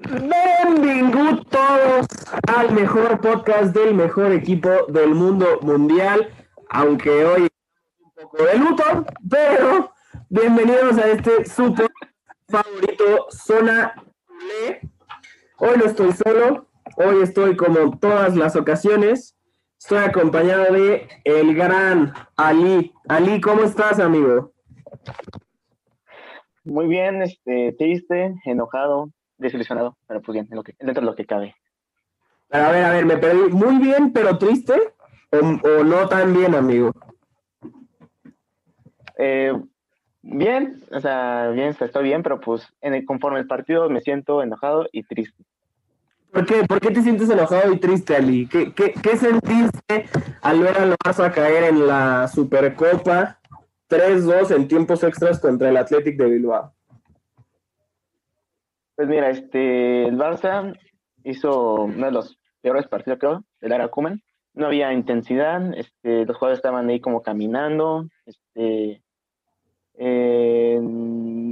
Bienvenidos todos al mejor podcast del mejor equipo del mundo mundial, aunque hoy un poco de luto, pero bienvenidos a este super favorito Zona Hoy no estoy solo, hoy estoy como todas las ocasiones, estoy acompañado de el gran Ali. Ali, ¿cómo estás, amigo? Muy bien, este, triste, enojado, desilusionado, pero pues bien, lo que, dentro de lo que cabe. A ver, a ver, me perdí. Muy bien, pero triste, o, no tan bien, amigo. Eh, bien, o sea, bien, estoy bien, pero pues en el, conforme el partido me siento enojado y triste. ¿Por qué? ¿Por qué te sientes enojado y triste, Ali? ¿Qué, qué, qué sentiste al ver al Barça caer en la Supercopa 3-2 en tiempos extras contra el Athletic de Bilbao? Pues mira, este, el Barça hizo uno de los peores partidos, creo, del Aracumen. No había intensidad, este, los jugadores estaban ahí como caminando, este,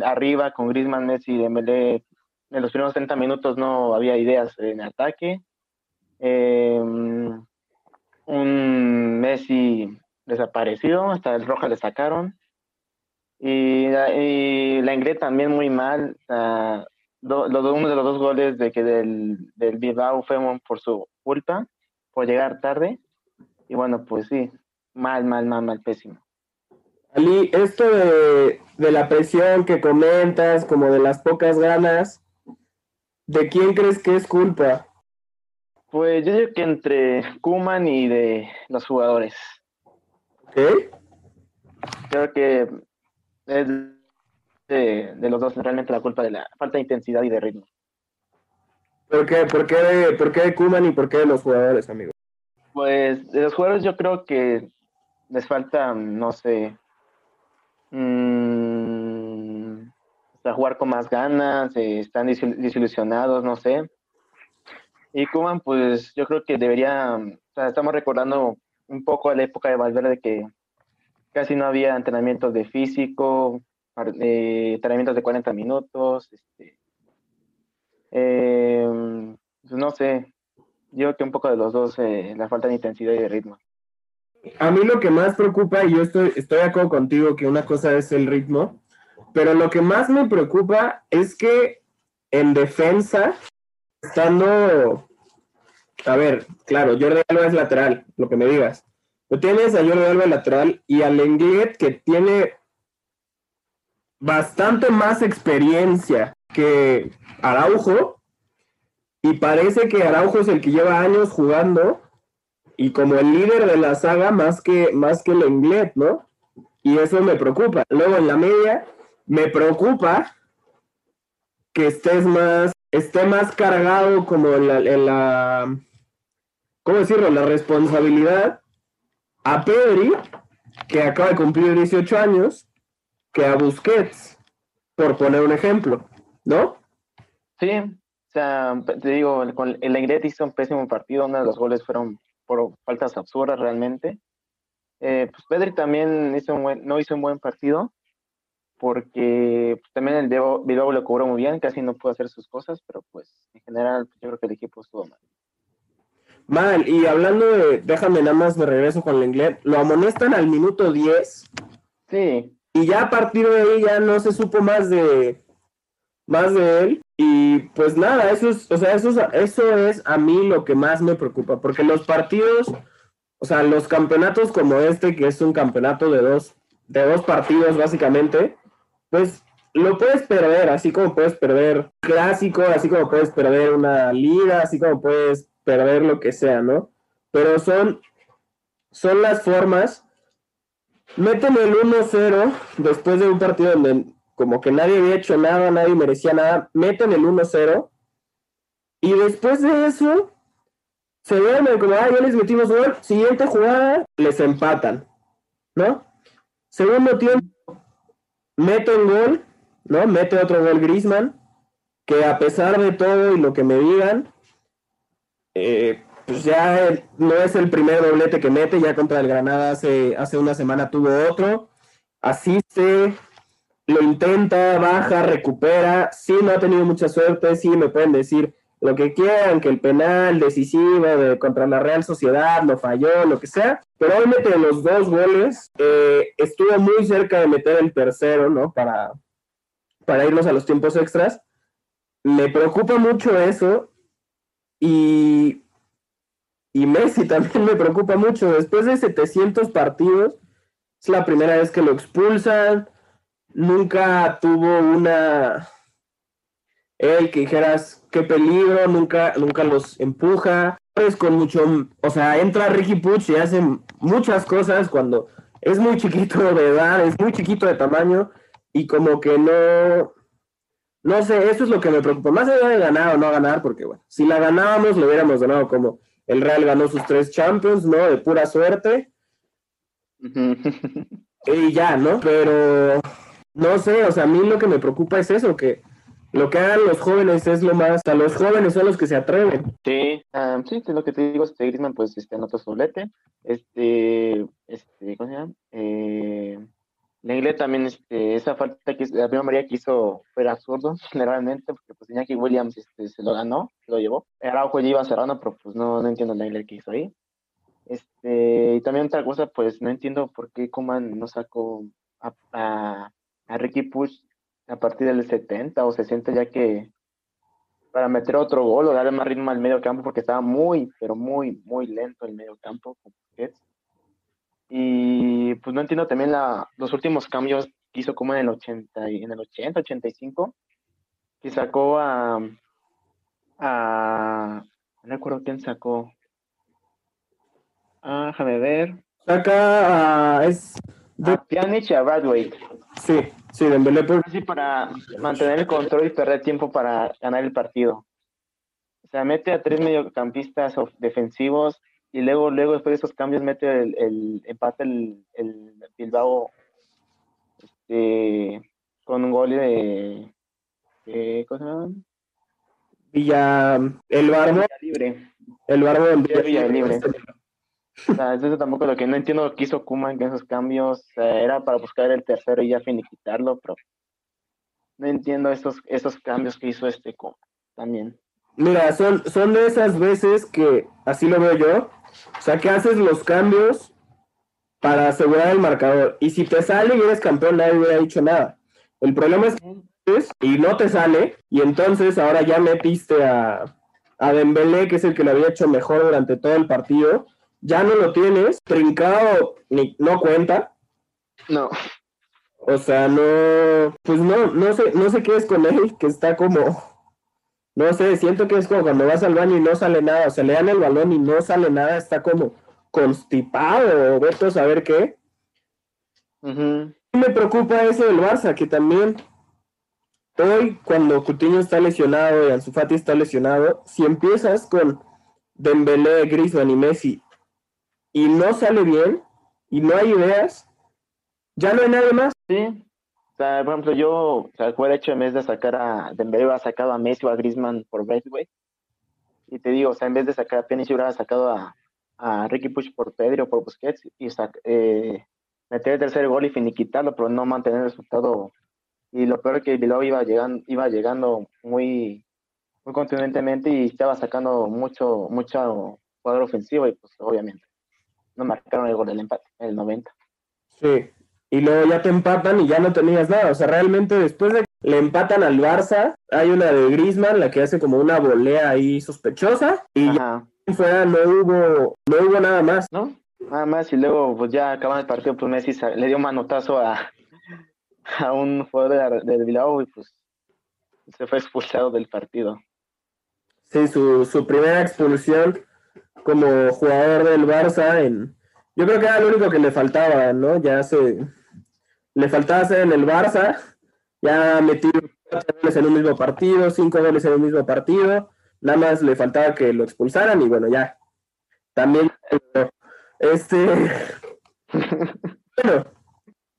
arriba con Griezmann, Messi y Dembélé, en los primeros 30 minutos no había ideas en ataque. Em, un Messi desaparecido, hasta el Roja le sacaron. Y, la Ingrid también muy mal uno de los dos goles de que del, del Bilbao fue por su culpa, por llegar tarde. Y bueno, pues sí, mal, mal, mal, mal, pésimo. Ali, esto de, la presión que comentas, como de las pocas ganas, ¿de quién crees que es culpa? Pues yo digo que entre Kuman y de los jugadores. ¿Qué? Creo que es de, los dos realmente la culpa de la falta de intensidad y de ritmo. ¿Por qué? ¿Por qué de, por qué de Kuman y por qué de los jugadores, amigo? Pues de los jugadores yo creo que les falta, no sé, mmm, jugar con más ganas, eh, están desilusionados, no sé. Y Kuman, pues yo creo que debería, o sea, estamos recordando un poco a la época de Valverde que casi no había entrenamientos de físico, eh, de 40 minutos, este, em, pues no sé, yo creo que un poco de los dos, eh, la falta de intensidad y de ritmo. A mí lo que más preocupa, y yo estoy, estoy de acuerdo contigo que una cosa es el ritmo, pero lo que más me preocupa es que en defensa, estando, a ver, claro, Jordi Alba es lateral, lo que me digas, pero tienes a Jordi Alba lateral y al Lenglet que tiene bastante más experiencia que Araujo y parece que Araujo es el que lleva años jugando y como el líder de la saga más que más que el inglés, ¿no? Y eso me preocupa. Luego en la media me preocupa que estés más esté más cargado como en la, en la ¿cómo decirlo? La responsabilidad a Pedri que acaba de cumplir 18 años que a Busquets, por poner un ejemplo, ¿no? Sí, o sea, te digo, el, el hizo un pésimo partido, uno de los goles fueron por faltas absurdas realmente. Eh, pues Pedri también hizo un buen, no hizo un buen partido, porque pues, también el Bilbao lo cobró muy bien, casi no pudo hacer sus cosas, pero pues en general pues, yo creo que el equipo estuvo mal. Mal, y hablando de, déjame nada más me regreso con el inglés, lo amonestan al minuto 10. Sí. Y ya a partir de ahí ya no se supo más de más de él. Y pues nada, eso es, o sea, eso es, eso es a mí lo que más me preocupa, porque los partidos, o sea, los campeonatos como este, que es un campeonato de dos, de dos partidos básicamente, pues lo puedes perder, así como puedes perder clásico, así como puedes perder una liga, así como puedes perder lo que sea, ¿no? Pero son, son las formas meten el 1-0 después de un partido donde como que nadie había hecho nada, nadie merecía nada, meten el 1-0 y después de eso se duermen como, ah, ya les metimos gol, siguiente jugada, les empatan, ¿no? Segundo tiempo, meten gol, ¿no? Mete otro gol Grisman, que a pesar de todo y lo que me digan, eh, pues ya no es el primer doblete que mete, ya contra el Granada hace, hace una semana tuvo otro, asiste, lo intenta, baja, recupera, sí no ha tenido mucha suerte, sí me pueden decir lo que quieran, que el penal decisivo de, contra la Real Sociedad lo falló, lo que sea, pero hoy mete los dos goles, eh, estuvo muy cerca de meter el tercero, ¿no? Para, para irnos a los tiempos extras. Me preocupa mucho eso y, y Messi también me preocupa mucho. Después de 700 partidos, es la primera vez que lo expulsan, nunca tuvo una él que dijeras qué peligro, nunca, nunca los empuja. Es con mucho, o sea, entra Ricky Puch y hace muchas cosas cuando es muy chiquito de edad, es muy chiquito de tamaño y como que no, no sé, eso es lo que me preocupa. Más allá de ganar o no ganar, porque bueno, si la ganábamos, lo hubiéramos ganado como el Real ganó sus tres Champions, ¿no? De pura suerte. y ya, ¿no? Pero no sé, o sea, a mí lo que me preocupa es eso, que lo que hagan los jóvenes es lo más, a los jóvenes son los que se atreven. Sí, um, sí, lo que te digo, este Griezmann pues este anotó su doblete, este, este, ¿cómo se llama? Eh, también, este, esa falta que la primera María que hizo fue absurdo, generalmente, porque pues Iñaki Williams este, se lo ganó, se lo llevó. Araujo ya iba cerrando, pero pues no, no entiendo la que hizo ahí. Este, y también otra cosa, pues no entiendo por qué Kuman no sacó a, a, a Ricky Push a partir del 70 o 60, ya que para meter otro gol o darle más ritmo al medio campo, porque estaba muy, pero muy, muy lento el medio campo. Y pues no entiendo también la, los últimos cambios que hizo como en el 80, en el 80, 85, que sacó a, a no recuerdo quién sacó. Ah, déjame ver. Saca a, es a Pjanic y a Bradway. Sí. Sí, Dembélé por... Sí, para mantener el control y perder tiempo para ganar el partido. O sea, mete a tres mediocampistas defensivos y luego, luego después de esos cambios mete el, el empate el, el, Bilbao este, con un gol de, de ¿cómo se llama? Villa el Barbo libre. El Barbo del Villa, libre. O sea, eso tampoco lo que no entiendo lo que hizo Kuman en esos cambios era para buscar el tercero y ya finiquitarlo, pero no entiendo esos, esos cambios que hizo este Kuman también. Mira, son, son de esas veces que, así lo veo yo, o sea, que haces los cambios para asegurar el marcador. Y si te sale y eres campeón, nadie hubiera dicho nada. El problema es que y no te sale, y entonces ahora ya metiste a, a Dembélé, que es el que lo había hecho mejor durante todo el partido, ya no lo tienes, Trincado ni, no cuenta. No. O sea, no, pues no, no sé, no sé qué es con él, que está como, no sé, siento que es como cuando vas al baño y no sale nada, o sea, le dan el balón y no sale nada, está como constipado, vete a saber qué. Me preocupa eso del Barça, que también hoy, cuando Coutinho está lesionado y Ansu Fati está lesionado, si empiezas con Dembélé, Griezmann y Messi y no sale bien y no hay ideas, ya no hay nada más. Sí. O sea, por ejemplo, yo, o sea, hubiera hecho en vez de sacar a Dembélé, hubiera sacado a Messi o a Griezmann por Braithwaite. Y te digo, o sea, en vez de sacar a Pjanic, hubiera sacado a, a Ricky Push por Pedro por Busquets y eh, meter el tercer gol y finiquitarlo, pero no mantener el resultado. Y lo peor es que Bilbao iba llegando, iba llegando muy, muy contundentemente y estaba sacando mucho, mucho cuadro ofensivo y pues obviamente no marcaron el gol del empate, el 90. Sí, y luego ya te empatan y ya no tenías nada. O sea, realmente después de que le empatan al Barça, hay una de Grisman, la que hace como una volea ahí sospechosa, y ya fuera no hubo, no hubo nada más. ¿No? Nada más, y luego pues ya acaban el partido, pues Messi le dio un manotazo a, a un jugador del Bilbao y pues se fue expulsado del partido. Sí, su, su primera expulsión como jugador del Barça en yo creo que era lo único que le faltaba, ¿no? Ya se le faltaba hacer en el Barça, ya metió cuatro goles en un mismo partido, cinco goles en un mismo partido, nada más le faltaba que lo expulsaran y bueno, ya. También este bueno,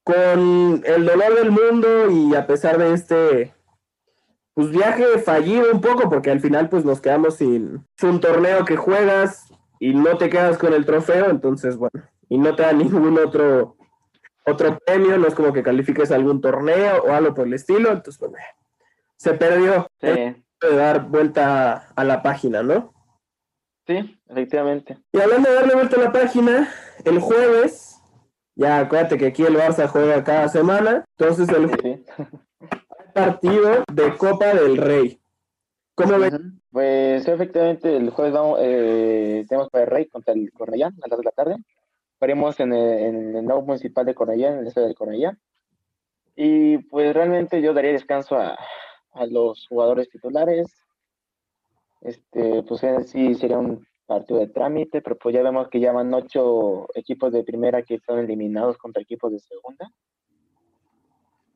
con el dolor del mundo y a pesar de este pues viaje fallido un poco porque al final pues nos quedamos sin un torneo que juegas y no te quedas con el trofeo, entonces, bueno, y no te da ningún otro otro premio, no es como que califiques algún torneo o algo por el estilo, entonces pues, se perdió Sí, de dar vuelta a la página, ¿no? sí, efectivamente. Y hablando de darle vuelta a la página, el jueves, ya acuérdate que aquí el Barça juega cada semana, entonces el Sí, partido de Copa del Rey. ¿Cómo ves? Ujú. Pues sí, efectivamente, el jueves vamos, eh, tenemos para el Rey contra el Cornellá a las 2 de la tarde. Faremos en el, en el nuevo municipal de Cornellá, en el estadio del Cornellá. Y pues realmente yo daría descanso a, a los jugadores titulares. Este, pues sí sería un partido de trámite, pero pues ya vemos que ya van ocho equipos de primera que son eliminados contra equipos de segunda.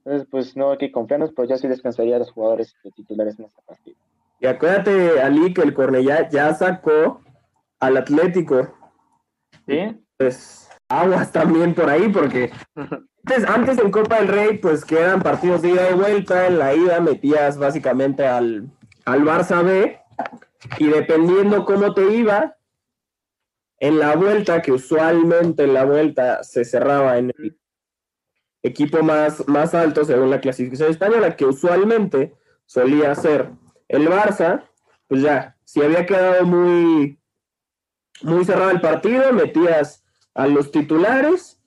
Entonces, pues no hay que confiarnos, pero yo sí descansaría a los jugadores titulares en esta partida. Y acuérdate, Ali, que el Cornellá ya sacó al Atlético. ¿Sí? Pues aguas también por ahí, porque antes, antes en Copa del Rey, pues que eran partidos de ida y vuelta. En la ida metías básicamente al, al Barça B. Y dependiendo cómo te iba, en la vuelta, que usualmente en la vuelta se cerraba en el equipo más, más alto según la clasificación española, que usualmente solía ser el Barça, pues ya, si había quedado muy, muy cerrado el partido, metías a los titulares,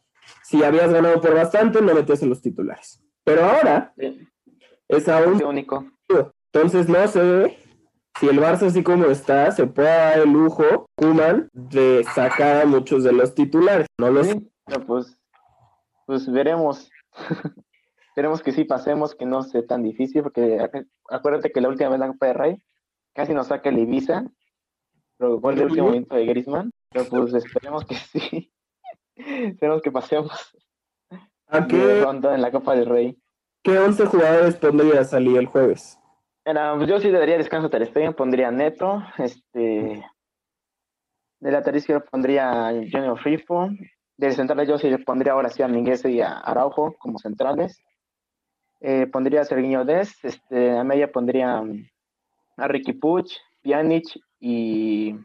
si habías ganado por bastante, no metías a los titulares. Pero ahora Sí, es aún único. entonces no sé si el Barça así como está, se puede dar el lujo, Kuman, de sacar a muchos de los titulares. No lo sé. Sí, pues, pues veremos. Esperemos que sí pasemos, que no sea tan difícil, porque ac- acuérdate que la última vez en la Copa de Rey casi nos saca el Ibiza, pero gol de último momento de Griezmann, pero pues esperemos que sí. Esperemos que pasemos ¿A qué, ronda en la Copa del Rey. qué 11 jugadores pondría a salir el jueves? Era, pues yo sí daría descanso a Ter Stegen, pondría Neto, este, de lateral izquierdo pondría Junior Frifo, de centrales yo sí le pondría ahora sí a Mingueza y a Araujo como centrales, Eh, pondría a Sergiño Des, este, a media pondría mm, a Ricky Puch, Pjanic y,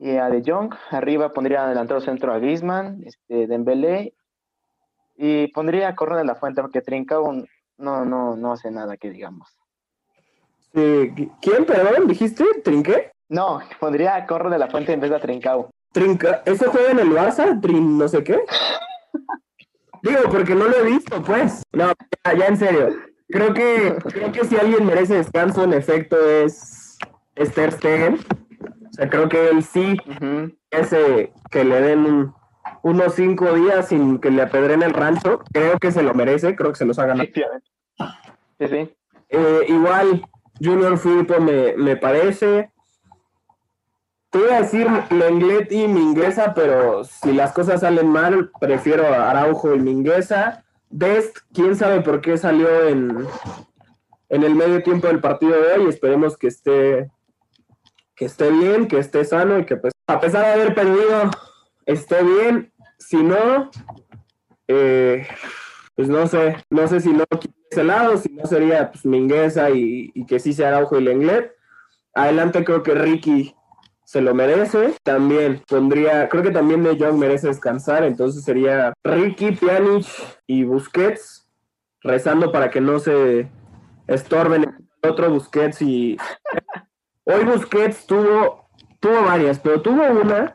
y a De Jong, arriba pondría delantero centro a Griezmann, este, Dembélé, y pondría a Corona de la Fuente porque Trincao no, no, no hace nada que digamos. Sí, ¿Quién, perdón, dijiste? ¿Trinqué? No, pondría Corro de la Fuente en vez de a Trincao. Trinca, ¿Ese juega en el Barça? ¿Trin no sé qué? Digo, porque no lo he visto, pues. No, ya, ya en serio. Creo que, creo que si alguien merece descanso, en efecto, es, es Ter Stegen. O sea, creo que él sí Ujú. ese que le den un- unos cinco días sin que le apedren el rancho, creo que se lo merece, creo que se los ha ganado. Sí, sí. Eh, igual, Junior Firpo me, me parece. Te iba a decir Lenglet y Mingueza, pero si las cosas salen mal, prefiero Araujo y Mingueza. Dest, quién sabe por qué salió en, en el medio tiempo del partido de hoy. Esperemos que esté, que esté bien, que esté sano y que pues, a pesar de haber perdido, esté bien. Si no, eh, pues no sé, no sé si no ese lado, si no sería pues Mingueza y, que sí sea Araujo y Lenglet. Adelante creo que Ricky se lo merece. También pondría, creo que también De Jong merece descansar, entonces sería Ricky, Pjanic y Busquets, rezando para que no se estorben el otro Busquets y hoy Busquets tuvo tuvo varias, pero tuvo una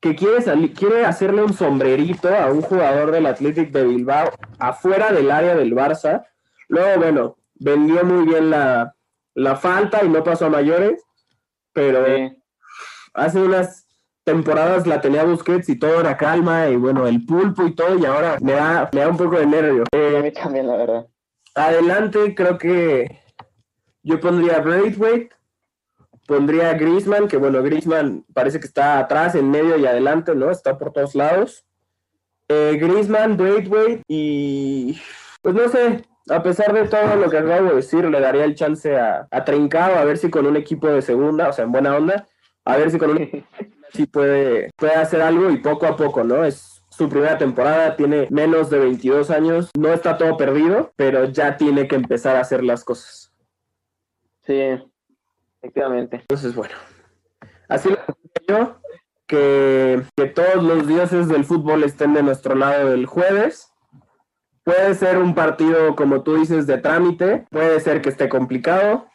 que quiere salir, quiere hacerle un sombrerito a un jugador del Athletic de Bilbao afuera del área del Barça. Luego, bueno, vendió muy bien la, la falta y no pasó a mayores, pero Sí. hace unas temporadas la tenía Busquets y todo era calma y bueno, el pulpo y todo y ahora me da, me da un poco de nervio. Eh, a mí también, la verdad. adelante creo que yo pondría Braithwaite, pondría a Griezmann, que bueno, Griezmann parece que está atrás, en medio y adelante, ¿no? Está por todos lados. Eh, Griezmann, Braithwaite y pues no sé, a pesar de todo lo que acabo de decir, le daría el chance a, a Trincao, a ver si con un equipo de segunda, o sea, en buena onda, a ver si con un sí puede, puede hacer algo y poco a poco, ¿no? Es su primera temporada, tiene menos de 22 años, no está todo perdido, pero ya tiene que empezar a hacer las cosas. Sí, efectivamente. Entonces, bueno, así lo yo, que, que todos los dioses del fútbol estén de nuestro lado el jueves puede ser un partido, como tú dices, de trámite, puede ser que esté complicado.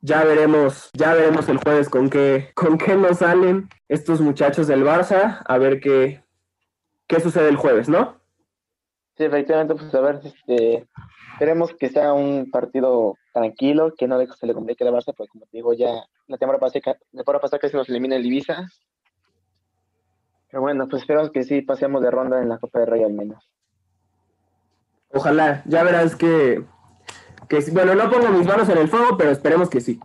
Ya veremos, ya veremos el jueves con qué, con qué nos salen estos muchachos del Barça, a ver qué, qué sucede el jueves, ¿no? Sí, efectivamente, pues a ver, este, esperemos que sea un partido tranquilo, que no se le complique a la Barça, porque como te digo, ya la temporada pasada, la temporada pasada casi nos elimina el Ibiza. Pero bueno, pues esperamos que sí pasemos de ronda en la Copa de Rey al menos. Ojalá, ya verás que, que bueno, no pongo mis manos en el fuego, pero esperemos que sí.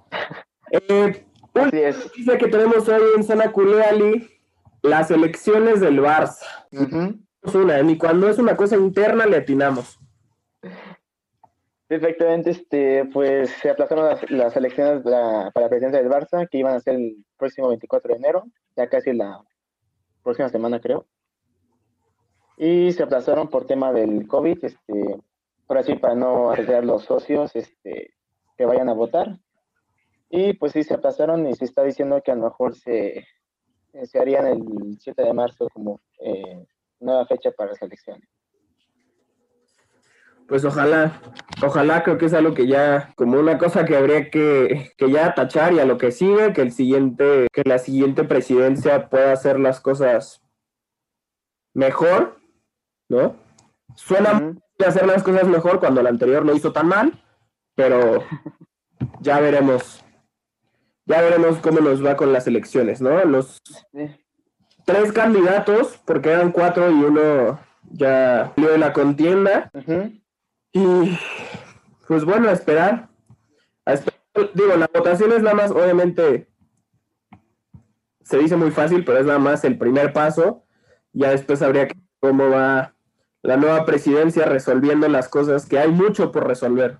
Eh, noticia que tenemos hoy en Zona Culeali, las elecciones del Barça. una, ni cuando es una cosa interna le atinamos. Efectivamente, este, pues se aplazaron las, elecciones para la presidencia del Barça, que iban a ser el próximo 24 de enero, ya casi la próxima semana creo y se aplazaron por tema del COVID, este, por así para no arriesgar los socios este, que vayan a votar. Y pues sí, se aplazaron y se está diciendo que a lo mejor se, se harían el 7 de marzo como eh, nueva fecha para las elecciones. Pues ojalá, ojalá creo que es algo que ya, como una cosa que habría que, que ya tachar y a lo que sigue, que el siguiente, que la siguiente presidencia pueda hacer las cosas mejor ¿no? Suena hacer las cosas mejor cuando el anterior lo hizo tan mal, pero ya veremos. Ya veremos cómo nos va con las elecciones, ¿no? Los tres candidatos, porque eran cuatro y uno ya salió de la contienda. Y pues bueno, a esperar. a esperar. Digo, la votación es nada más, obviamente, se dice muy fácil, pero es nada más el primer paso. Ya después habría que ver cómo va la nueva presidencia resolviendo las cosas que hay mucho por resolver.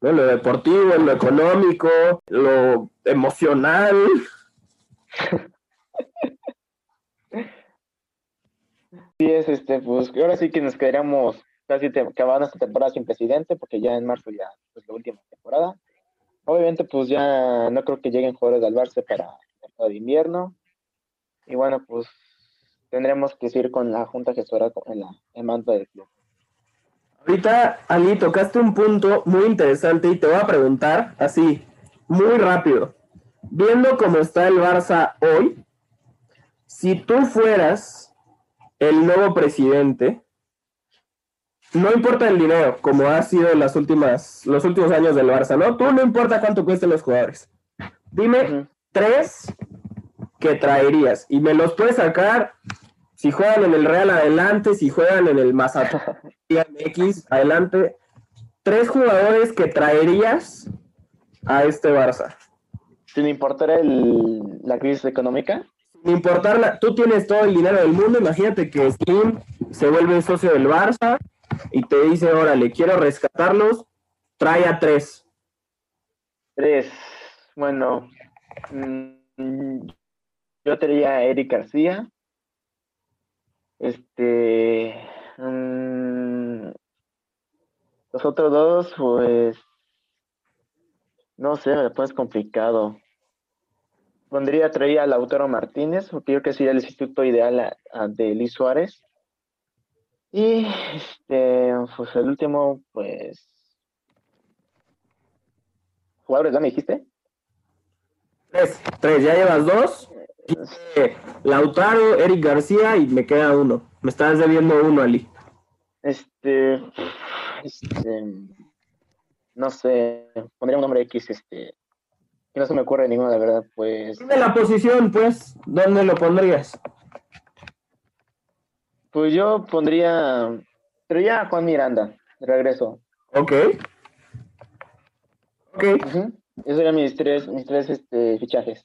Lo deportivo, lo económico, lo emocional. Sí, es este, pues ahora sí que nos quedaríamos casi acabando esta temporada sin presidente, porque ya en marzo ya es la última temporada. Obviamente, pues ya no creo que lleguen jugadores del Barça para el de invierno. Y bueno, pues tendremos que seguir con la Junta Gestora en la en del club. Ahorita, Ali, tocaste un punto muy interesante y te voy a preguntar así, muy rápido. Viendo cómo está el Barça hoy, si tú fueras el nuevo presidente, no importa el dinero, como ha sido las últimas, los últimos años del Barça, ¿no? Tú no importa cuánto cuesten los jugadores. Dime tres que traerías y me los puedes sacar si juegan en el Real adelante, si juegan en el Mazatlán X adelante, tres jugadores que traerías a este Barça. Sin importar el, la crisis económica. Sin importar, tú tienes todo el dinero del mundo, imagínate que Slim se vuelve socio del Barça y te dice, órale, quiero rescatarlos, trae a tres. Tres. Bueno, mm, yo traería a Eric García, este. Mm, los otros dos, pues. No sé, me complicado. Pondría, traía a Lautaro Martínez, porque yo creo que sería el instituto ideal de Luis Suárez. Y este, pues el último, pues. ¿Jugadores ya me dijiste? Tres, tres, ya llevas dos. Lautaro, Eric García y me queda uno. Me estás debiendo uno, Ali. Este, este no sé, pondría un nombre X, este, no se me ocurre ninguno, de verdad, pues. Dime la posición, pues, ¿dónde lo pondrías? Pues yo pondría, pero ya Juan Miranda, de regreso. Ok. Ok. Esos eran mis tres, mis tres este, fichajes.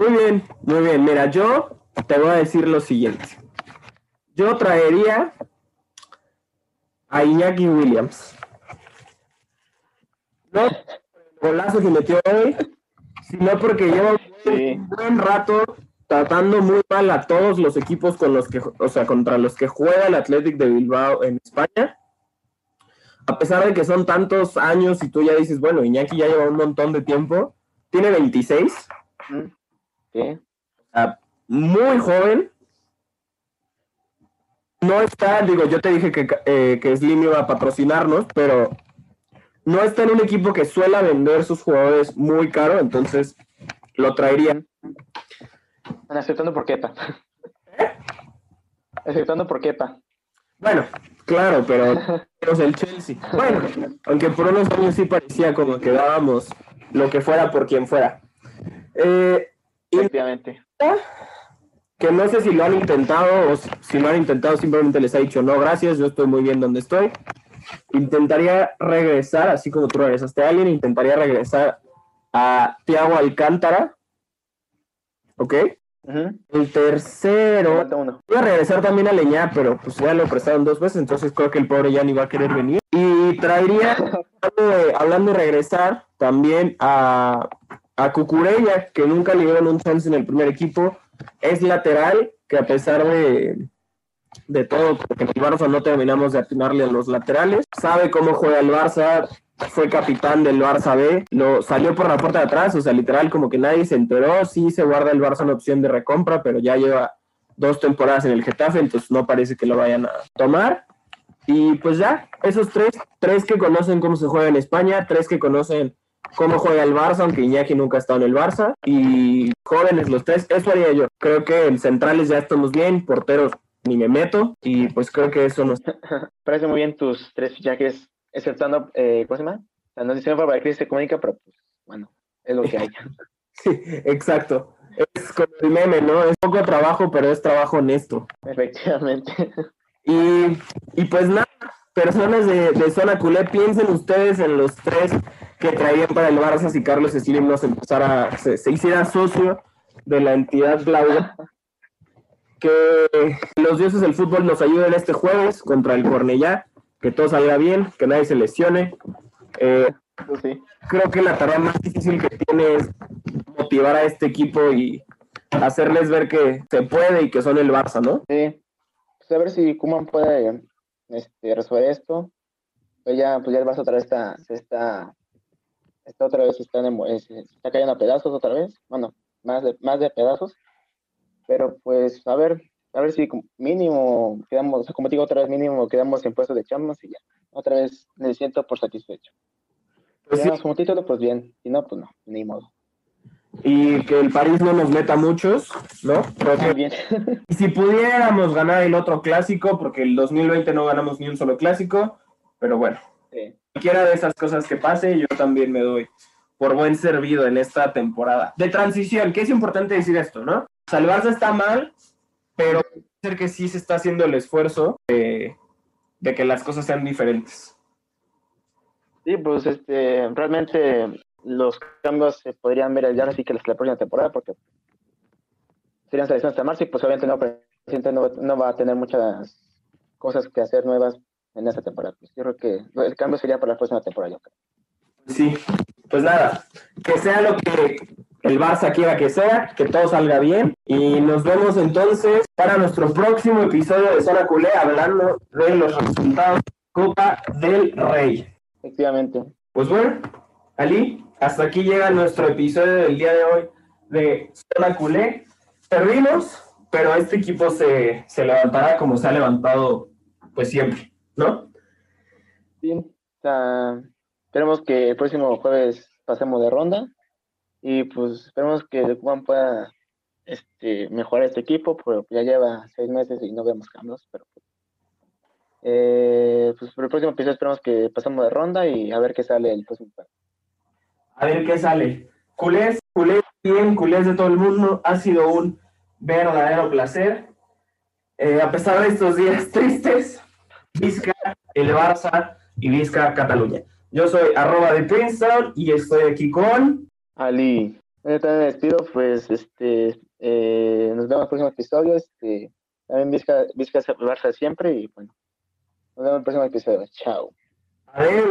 Muy bien, muy bien. Mira, yo te voy a decir lo siguiente. Yo traería a Iñaki Williams. No por el golazo que metió hoy, sino porque lleva un buen rato tratando muy mal a todos los equipos con los que, o sea, contra los que juega el Athletic de Bilbao en España. A pesar de que son tantos años y tú ya dices, bueno, Iñaki ya lleva un montón de tiempo, tiene 26 muy joven. no está, digo, yo te dije que, eh, que Slim iba a patrocinarnos, pero no está en un equipo que suele vender sus jugadores muy caro, entonces lo traerían. Aceptando por Kepa. ¿Eh? Aceptando por Kepa. Bueno, claro, pero el Chelsea. Bueno, aunque por unos años sí parecía como que dábamos lo que fuera por quien fuera. Eh, Efectivamente. Que no sé si lo han intentado o si lo han intentado simplemente les ha dicho no, gracias, yo estoy muy bien donde estoy. Intentaría regresar, así como tú regresaste a alguien, intentaría regresar a Tiago Alcántara. ¿Ok? El tercero. Voy a regresar también a Leñá, pero pues ya lo prestaron dos veces, entonces creo que el pobre ya ni va a querer venir. Y traería, hablando de, regresar, también a, a Cucurella, que nunca le dieron un chance en el primer equipo. Es lateral, que a pesar de, de todo, porque en el Barça no terminamos de atinarle a los laterales. Sabe cómo juega el Barça, fue capitán del Barça B, lo salió por la puerta de atrás, o sea, literal como que nadie se enteró, sí se guarda el Barça una opción de recompra, pero ya lleva dos temporadas en el Getafe, entonces no parece que lo vayan a tomar. Y pues ya, esos tres, tres que conocen cómo se juega en España, tres que conocen cómo juega el Barça, aunque Iñaki nunca ha estado en el Barça, y jóvenes los tres, eso haría yo. Creo que en centrales ya estamos bien, porteros ni me meto, y pues creo que eso nos... Parece muy bien tus tres fichajes exceptando, eh, ¿cómo se llama? La noticia para la crisis económica, pero pues, bueno, es lo que hay. sí, exacto. Es como el meme, ¿no? Es poco trabajo, pero es trabajo honesto. Efectivamente. Y, y pues nada, personas de, de, zona culé, piensen ustedes en los tres que traían para el Barça si Carlos Slim nos empezara, se, se hiciera socio de la entidad blau. Que los dioses del fútbol nos ayuden este jueves contra el Cornellá que todo salga bien, que nadie se lesione. Eh, creo que la tarea más difícil que tiene es motivar a este equipo y hacerles ver que se puede y que son el Barça, ¿no? Sí. Pues a ver si Kuman puede este, resolver esto. Pues ya, pues ya el Barça otra vez está, se está, está otra vez está, está cayendo a pedazos otra vez. Bueno, más de, más de pedazos. Pero pues a ver, a ver si mínimo quedamos, como digo otra vez, mínimo quedamos en puestos de Champions y ya. Otra vez me siento por satisfecho. Pues si como título, pues bien. Si no, pues no, ni modo. Y que el París no nos meta muchos, ¿no? Muy bien. y si pudiéramos ganar el otro clásico, porque el 2020 no ganamos ni un solo clásico, pero bueno. Cualquiera de esas cosas que pase, yo también me doy por buen servido en esta temporada. De transición, que es importante decir esto, ¿no? Salvarse está mal, pero ser que sí se está haciendo el esfuerzo de, que las cosas sean diferentes. Sí, pues este, realmente los cambios se podrían ver ya así que la próxima temporada, porque serían selecciones hasta marzo y pues obviamente no, no, va a tener muchas cosas que hacer nuevas en esta temporada. Pues yo creo que el cambio sería para la próxima temporada. Sí, pues nada, que sea lo que el Barça quiera que sea, que todo salga bien. Y nos vemos entonces para nuestro próximo episodio de Zona Culé hablando de los resultados Copa del Rey. Efectivamente. Pues bueno, Ali, hasta aquí llega nuestro episodio del día de hoy de Zona Culé. Perdimos, pero este equipo se, se levantará como se ha levantado pues siempre, ¿no? Sí, o sea, esperemos que el próximo jueves pasemos de ronda y pues esperemos que el Juan pueda este, mejorar este equipo, porque ya lleva seis meses y no vemos cambios, pero eh, pues por el próximo episodio esperamos que pasemos de ronda y a ver qué sale el próximo A ver qué sale. Culés, culés bien, culés de todo el mundo, ha sido un verdadero placer. Eh, a pesar de estos días tristes, Vizca, el Barça y Vizca, Cataluña. Yo soy arroba de Princeton y estoy aquí con... Ali. Yo también me despido, pues este, eh, nos vemos en el próximo episodio. Este, también Vizca, Vizca Barça siempre y bueno, nos vemos en el próximo episodio. Chao. Adiós.